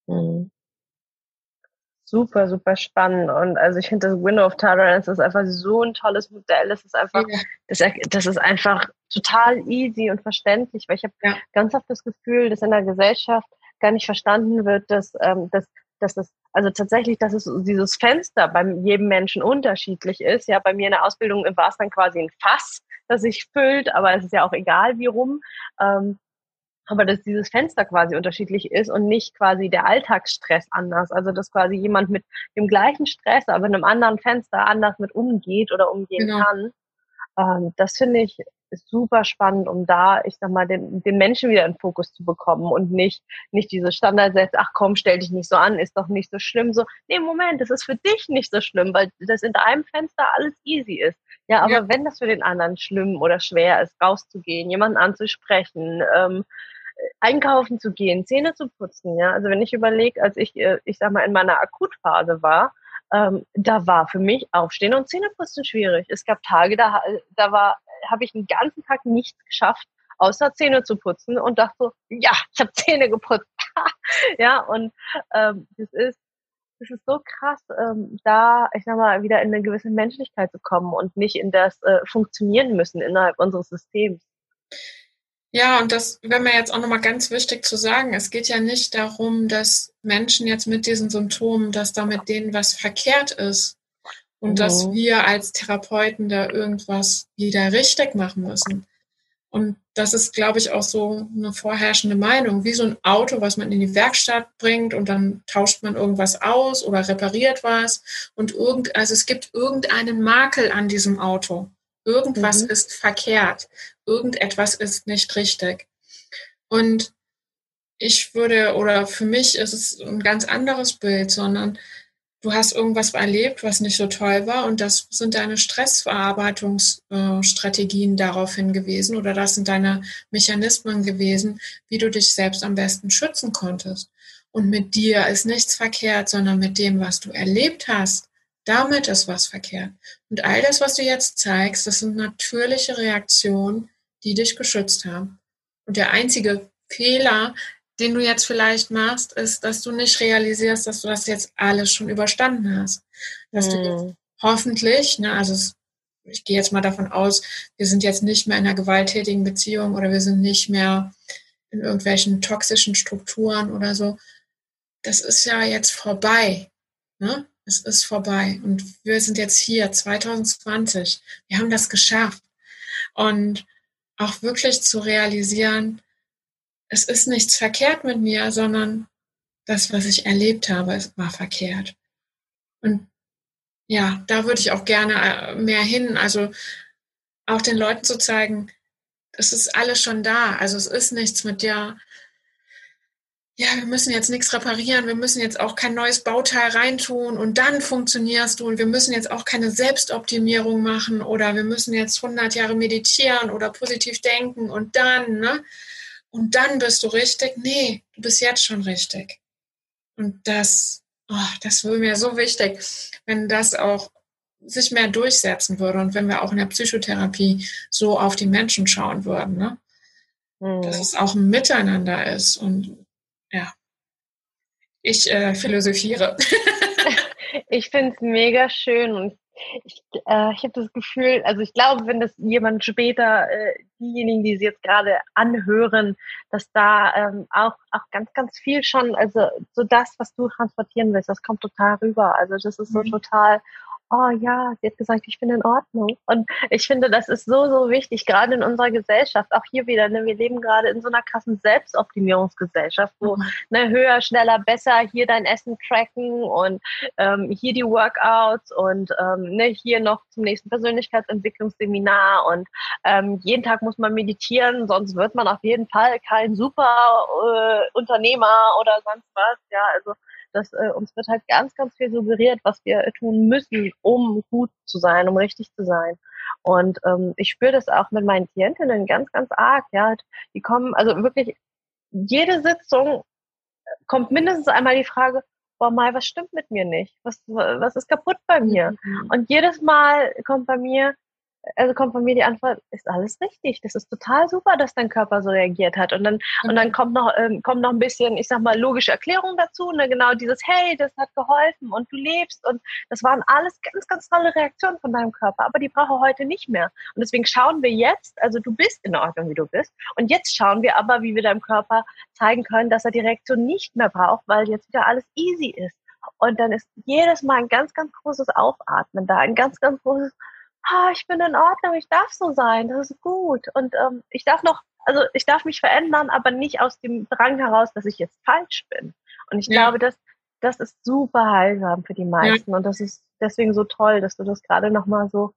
Mhm super, super spannend. Und also ich finde das Window of Tolerance ist einfach so ein tolles Modell. Das ist einfach, ja. das, das ist einfach total easy und verständlich, weil ich habe ja. ganz oft das Gefühl, dass in der Gesellschaft gar nicht verstanden wird, dass, ähm, dass, dass es also tatsächlich, dass es dieses Fenster bei jedem Menschen unterschiedlich ist. Ja, bei mir in der Ausbildung war es dann quasi ein Fass, das sich füllt, aber es ist ja auch egal, wie rum. Ähm, aber dass dieses Fenster quasi unterschiedlich ist und nicht quasi der Alltagsstress anders. Also dass quasi jemand mit dem gleichen Stress, aber in einem anderen Fenster anders mit umgeht oder umgehen genau. kann. Ähm, das finde ich super spannend, um da, ich sag mal, den, den Menschen wieder in Fokus zu bekommen und nicht, nicht diese Standardsätze, ach komm, stell dich nicht so an, ist doch nicht so schlimm. So, nee, Moment, das ist für dich nicht so schlimm, weil das in deinem Fenster alles easy ist. Ja, aber ja. wenn das für den anderen schlimm oder schwer ist, rauszugehen, jemanden anzusprechen, ähm, einkaufen zu gehen, Zähne zu putzen, ja. Also wenn ich überlege, als ich, äh, ich sag mal, in meiner Akutphase war, ähm, da war für mich Aufstehen und Zähneputzen schwierig. Es gab Tage, da, da war, habe ich den ganzen Tag nichts geschafft, außer Zähne zu putzen und dachte so, ja, ich habe Zähne geputzt. ja, und ähm, das ist das ist so krass, ähm, da, ich sag mal, wieder in eine gewisse Menschlichkeit zu kommen und nicht in das äh, Funktionieren müssen innerhalb unseres Systems. Ja, und das wäre mir jetzt auch nochmal ganz wichtig zu sagen. Es geht ja nicht darum, dass Menschen jetzt mit diesen Symptomen, dass da mit denen was verkehrt ist und mhm. dass wir als Therapeuten da irgendwas wieder richtig machen müssen. Und das ist, glaube ich, auch so eine vorherrschende Meinung, wie so ein Auto, was man in die Werkstatt bringt und dann tauscht man irgendwas aus oder repariert was und irgend, also es gibt irgendeinen Makel an diesem Auto. Irgendwas mhm. ist verkehrt. Irgendetwas ist nicht richtig. Und ich würde, oder für mich ist es ein ganz anderes Bild, sondern du hast irgendwas erlebt, was nicht so toll war und das sind deine Stressverarbeitungsstrategien daraufhin gewesen oder das sind deine Mechanismen gewesen, wie du dich selbst am besten schützen konntest. Und mit dir ist nichts verkehrt, sondern mit dem, was du erlebt hast, damit ist was verkehrt. Und all das, was du jetzt zeigst, das sind natürliche Reaktionen, die dich geschützt haben. Und der einzige Fehler, den du jetzt vielleicht machst, ist, dass du nicht realisierst, dass du das jetzt alles schon überstanden hast. Dass du hm. hoffentlich, ne, also es, ich gehe jetzt mal davon aus, wir sind jetzt nicht mehr in einer gewalttätigen Beziehung oder wir sind nicht mehr in irgendwelchen toxischen Strukturen oder so. Das ist ja jetzt vorbei. Ne? Es ist vorbei. Und wir sind jetzt hier, 2020. Wir haben das geschafft. Und auch wirklich zu realisieren, es ist nichts verkehrt mit mir, sondern das, was ich erlebt habe, war verkehrt. Und ja, da würde ich auch gerne äh, mehr hin. Also auch den Leuten zu zeigen, es ist alles schon da. Also es ist nichts mit dir. Ja, wir müssen jetzt nichts reparieren, wir müssen jetzt auch kein neues Bauteil reintun und dann funktionierst du und wir müssen jetzt auch keine Selbstoptimierung machen oder wir müssen jetzt 100 Jahre meditieren oder positiv denken und dann, ne? und dann bist du richtig. Nee, du bist jetzt schon richtig. Und das, oh, das wäre mir so wichtig, wenn das auch sich mehr durchsetzen würde und wenn wir auch in der Psychotherapie so auf die Menschen schauen würden, ne? Mhm. dass es auch ein Miteinander ist und ja, ich äh, philosophiere. ich finde es mega schön und ich, äh, ich habe das Gefühl, also ich glaube, wenn das jemand später, äh, diejenigen, die sie jetzt gerade anhören, dass da ähm, auch, auch ganz, ganz viel schon, also so das, was du transportieren willst, das kommt total rüber. Also das ist so mhm. total oh ja, sie hat gesagt, ich bin in Ordnung. Und ich finde, das ist so, so wichtig, gerade in unserer Gesellschaft. Auch hier wieder, ne, wir leben gerade in so einer krassen Selbstoptimierungsgesellschaft, wo mhm. ne, höher, schneller, besser, hier dein Essen tracken und ähm, hier die Workouts und ähm, ne, hier noch zum nächsten Persönlichkeitsentwicklungsseminar und ähm, jeden Tag muss man meditieren, sonst wird man auf jeden Fall kein super äh, Unternehmer oder sonst was. Ja, also dass äh, uns wird halt ganz, ganz viel suggeriert, was wir tun müssen, um gut zu sein, um richtig zu sein. Und ähm, ich spüre das auch mit meinen Klientinnen ganz, ganz arg. Ja, die kommen, also wirklich jede Sitzung kommt mindestens einmal die Frage, boah, Mai, was stimmt mit mir nicht? Was, was ist kaputt bei mir? Mhm. Und jedes Mal kommt bei mir, also kommt von mir die Antwort, ist alles richtig. Das ist total super, dass dein Körper so reagiert hat. Und dann, mhm. und dann kommt noch, ähm, kommt noch ein bisschen, ich sag mal, logische Erklärung dazu. Ne? Genau dieses, hey, das hat geholfen und du lebst. Und das waren alles ganz, ganz tolle Reaktionen von deinem Körper. Aber die brauche heute nicht mehr. Und deswegen schauen wir jetzt, also du bist in Ordnung, wie du bist. Und jetzt schauen wir aber, wie wir deinem Körper zeigen können, dass er die Reaktion nicht mehr braucht, weil jetzt wieder alles easy ist. Und dann ist jedes Mal ein ganz, ganz großes Aufatmen da, ein ganz, ganz großes ah, ich bin in Ordnung, ich darf so sein, das ist gut. Und ähm, ich darf noch, also ich darf mich verändern, aber nicht aus dem Drang heraus, dass ich jetzt falsch bin. Und ich ja. glaube, dass das ist super heilsam für die meisten. Ja. Und das ist deswegen so toll, dass du das gerade nochmal so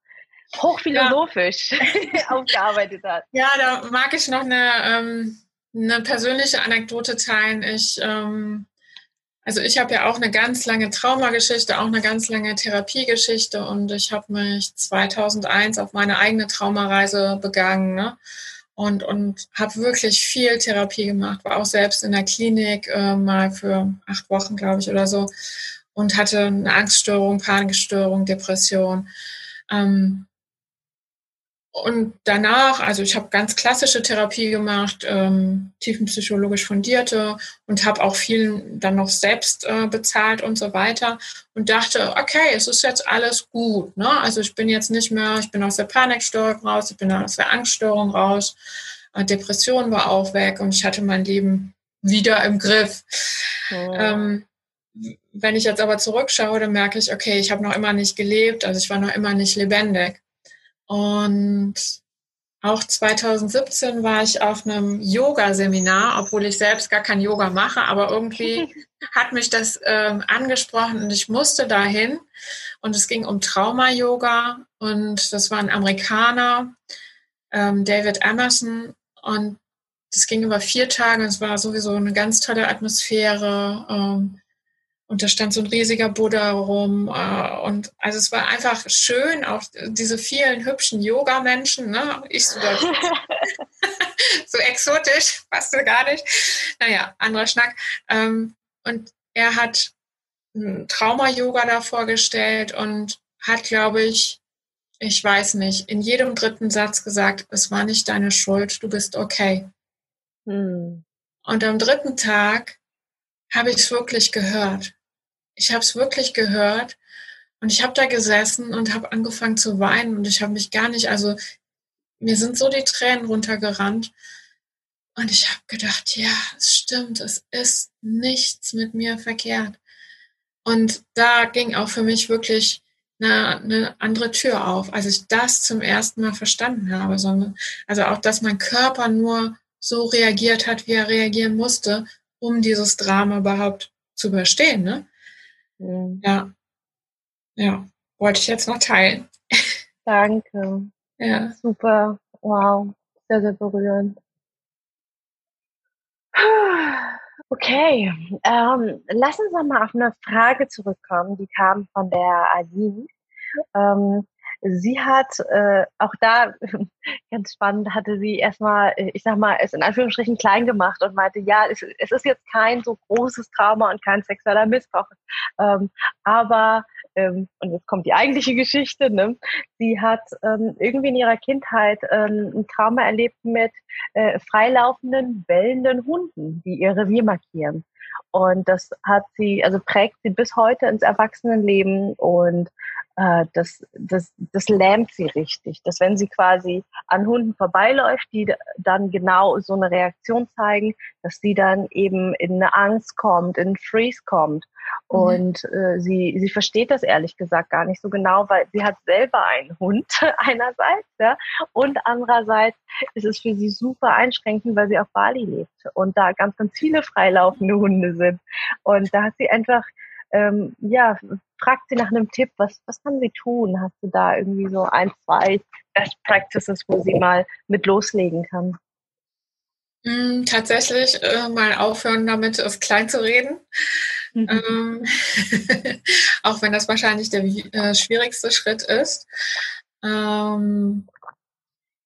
hochphilosophisch ja. aufgearbeitet hast. Ja, da mag ich noch eine, ähm, eine persönliche Anekdote teilen. Ich ähm, also ich habe ja auch eine ganz lange Traumageschichte, auch eine ganz lange Therapiegeschichte und ich habe mich 2001 auf meine eigene Traumareise begangen ne? und, und habe wirklich viel Therapie gemacht, war auch selbst in der Klinik äh, mal für acht Wochen, glaube ich, oder so. und hatte eine Angststörung, Panikstörung, Depression. Ähm, und danach, also ich habe ganz klassische Therapie gemacht, ähm, tiefenpsychologisch fundierte und habe auch viel dann noch selbst äh, bezahlt und so weiter und dachte, okay, es ist jetzt alles gut. Ne? Also ich bin jetzt nicht mehr, ich bin aus der Panikstörung raus, ich bin aus der Angststörung raus, äh, Depression war auch weg und ich hatte mein Leben wieder im Griff. Oh. Ähm, wenn ich jetzt aber zurückschaue, dann merke ich, okay, ich habe noch immer nicht gelebt, also ich war noch immer nicht lebendig. Und auch 2017 war ich auf einem Yoga-Seminar, obwohl ich selbst gar kein Yoga mache, aber irgendwie hat mich das ähm, angesprochen und ich musste dahin. Und es ging um Trauma-Yoga und das war ein Amerikaner, ähm, David Emerson. Und das ging über vier Tage. Es war sowieso eine ganz tolle Atmosphäre. Ähm, und da stand so ein riesiger Buddha rum. Äh, und also es war einfach schön, auch diese vielen hübschen Yoga-Menschen. Ne? Ich so, so exotisch, passt so gar nicht. Naja, anderer Schnack. Ähm, und er hat Trauma-Yoga da vorgestellt und hat, glaube ich, ich weiß nicht, in jedem dritten Satz gesagt, es war nicht deine Schuld, du bist okay. Hm. Und am dritten Tag habe ich es wirklich gehört ich habe es wirklich gehört und ich habe da gesessen und habe angefangen zu weinen und ich habe mich gar nicht, also mir sind so die Tränen runtergerannt und ich habe gedacht, ja, es stimmt, es ist nichts mit mir verkehrt. Und da ging auch für mich wirklich eine, eine andere Tür auf, als ich das zum ersten Mal verstanden habe, sondern also auch, dass mein Körper nur so reagiert hat, wie er reagieren musste, um dieses Drama überhaupt zu überstehen. Ne? Mhm. Ja. Ja, wollte ich jetzt noch teilen. Danke. Ja. Super. Wow. Sehr, sehr berührend. Okay, ähm, lass uns nochmal auf eine Frage zurückkommen, die kam von der Aline. Ähm, Sie hat äh, auch da ganz spannend hatte sie erstmal, äh, ich sag mal, es in Anführungsstrichen klein gemacht und meinte, ja, es, es ist jetzt kein so großes Trauma und kein sexueller Missbrauch, ähm, aber ähm, und jetzt kommt die eigentliche Geschichte. Ne? Sie hat ähm, irgendwie in ihrer Kindheit ähm, ein Trauma erlebt mit äh, freilaufenden, bellenden Hunden, die ihr Revier markieren. Und das hat sie, also prägt sie bis heute ins Erwachsenenleben und äh, das, das, das lähmt sie richtig. Dass wenn sie quasi an Hunden vorbeiläuft, die dann genau so eine Reaktion zeigen, dass sie dann eben in eine Angst kommt, in Freeze kommt. Mhm. Und äh, sie, sie versteht das ehrlich gesagt gar nicht so genau, weil sie hat selber einen Hund einerseits, ja, und andererseits ist es für sie super einschränkend, weil sie auf Bali lebt und da ganz, ganz viele freilaufende Hunde sind. Und da hat sie einfach ähm, ja, fragt sie nach einem Tipp, was, was kann sie tun? Hast du da irgendwie so ein, zwei Best Practices, wo sie mal mit loslegen kann? Mm, tatsächlich äh, mal aufhören damit, es klein zu reden. Mhm. Ähm, auch wenn das wahrscheinlich der äh, schwierigste Schritt ist. Ähm,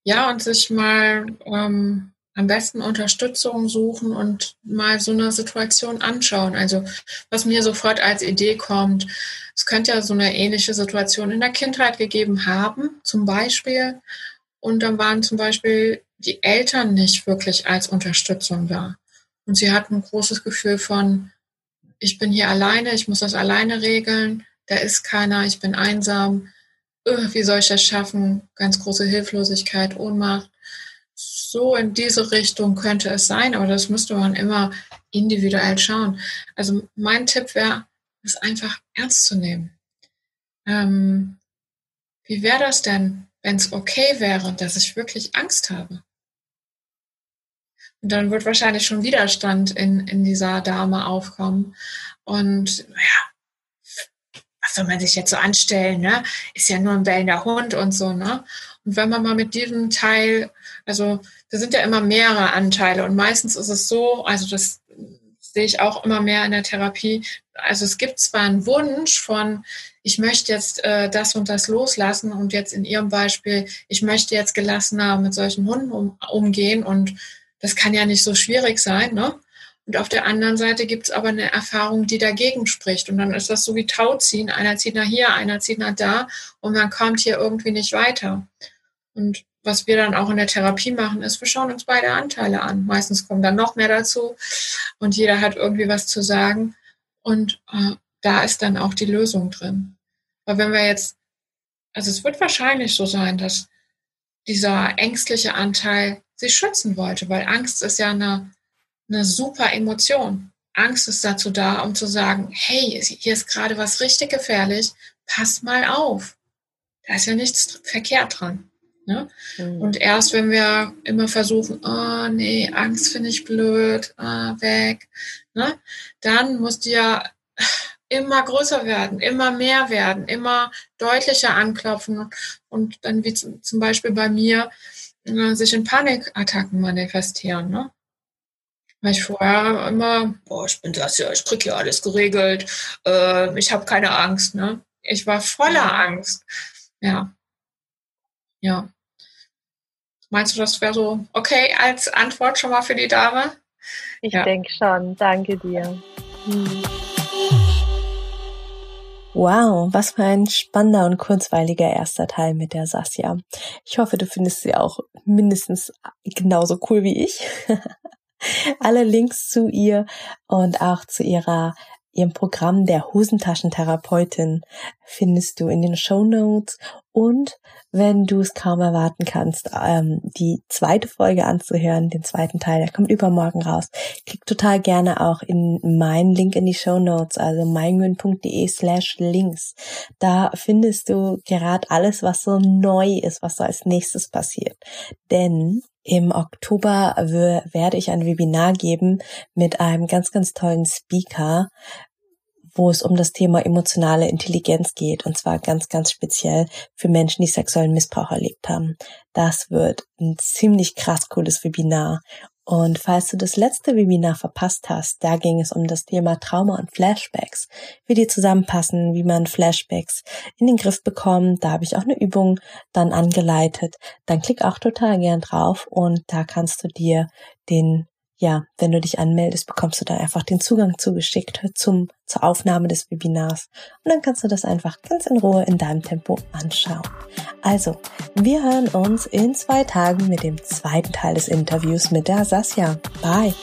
ja, und sich mal ähm, am besten Unterstützung suchen und mal so eine Situation anschauen. Also was mir sofort als Idee kommt, es könnte ja so eine ähnliche Situation in der Kindheit gegeben haben, zum Beispiel. Und dann waren zum Beispiel die Eltern nicht wirklich als Unterstützung da. Und sie hatten ein großes Gefühl von, ich bin hier alleine, ich muss das alleine regeln, da ist keiner, ich bin einsam, wie soll ich das schaffen? Ganz große Hilflosigkeit, Ohnmacht so in diese Richtung könnte es sein, aber das müsste man immer individuell schauen. Also mein Tipp wäre, es einfach ernst zu nehmen. Ähm, wie wäre das denn, wenn es okay wäre, dass ich wirklich Angst habe? Dann wird wahrscheinlich schon Widerstand in, in dieser Dame aufkommen. Und naja, was soll man sich jetzt so anstellen? Ne? Ist ja nur ein bellender Hund und so. Ne? Und wenn man mal mit diesem Teil, also da sind ja immer mehrere Anteile und meistens ist es so, also das sehe ich auch immer mehr in der Therapie. Also es gibt zwar einen Wunsch von, ich möchte jetzt äh, das und das loslassen und jetzt in Ihrem Beispiel, ich möchte jetzt gelassener mit solchen Hunden um, umgehen und das kann ja nicht so schwierig sein, ne? Und auf der anderen Seite gibt es aber eine Erfahrung, die dagegen spricht. Und dann ist das so wie Tauziehen. Einer zieht nach hier, einer zieht nach da und man kommt hier irgendwie nicht weiter. Und was wir dann auch in der Therapie machen, ist, wir schauen uns beide Anteile an. Meistens kommen dann noch mehr dazu und jeder hat irgendwie was zu sagen. Und äh, da ist dann auch die Lösung drin. Weil wenn wir jetzt, also es wird wahrscheinlich so sein, dass dieser ängstliche Anteil sich schützen wollte, weil Angst ist ja eine, eine super Emotion. Angst ist dazu da, um zu sagen, hey, hier ist gerade was richtig gefährlich, pass mal auf. Da ist ja nichts verkehrt dran. Ne? Mhm. Und erst wenn wir immer versuchen, oh nee, Angst finde ich blöd, ah, weg, ne? dann muss die ja immer größer werden, immer mehr werden, immer deutlicher anklopfen und dann wie zum Beispiel bei mir sich in Panikattacken manifestieren. Ne? Weil ich vorher immer, boah, ich bin das ja, ich kriege ja alles geregelt, äh, ich habe keine Angst. Ne? Ich war voller Angst. Ja. Ja. Meinst du, das wäre so okay als Antwort schon mal für die Dame? Ich ja. denke schon. Danke dir. Hm. Wow, was für ein spannender und kurzweiliger erster Teil mit der Sasja. Ich hoffe, du findest sie auch mindestens genauso cool wie ich. Alle Links zu ihr und auch zu ihrer ihrem Programm der Hosentaschentherapeutin findest du in den Show Notes und wenn du es kaum erwarten kannst, ähm, die zweite Folge anzuhören, den zweiten Teil, der kommt übermorgen raus. Klick total gerne auch in meinen Link in die Show Notes, also meingun.de slash links. Da findest du gerade alles, was so neu ist, was so als nächstes passiert. Denn im Oktober werde ich ein Webinar geben mit einem ganz, ganz tollen Speaker, wo es um das Thema emotionale Intelligenz geht und zwar ganz, ganz speziell für Menschen, die sexuellen Missbrauch erlebt haben. Das wird ein ziemlich krass cooles Webinar und falls du das letzte Webinar verpasst hast, da ging es um das Thema Trauma und Flashbacks, wie die zusammenpassen, wie man Flashbacks in den Griff bekommt. Da habe ich auch eine Übung dann angeleitet. Dann klick auch total gern drauf und da kannst du dir den ja, wenn du dich anmeldest, bekommst du dann einfach den Zugang zugeschickt zum, zur Aufnahme des Webinars. Und dann kannst du das einfach ganz in Ruhe in deinem Tempo anschauen. Also, wir hören uns in zwei Tagen mit dem zweiten Teil des Interviews mit der Sasja. Bye!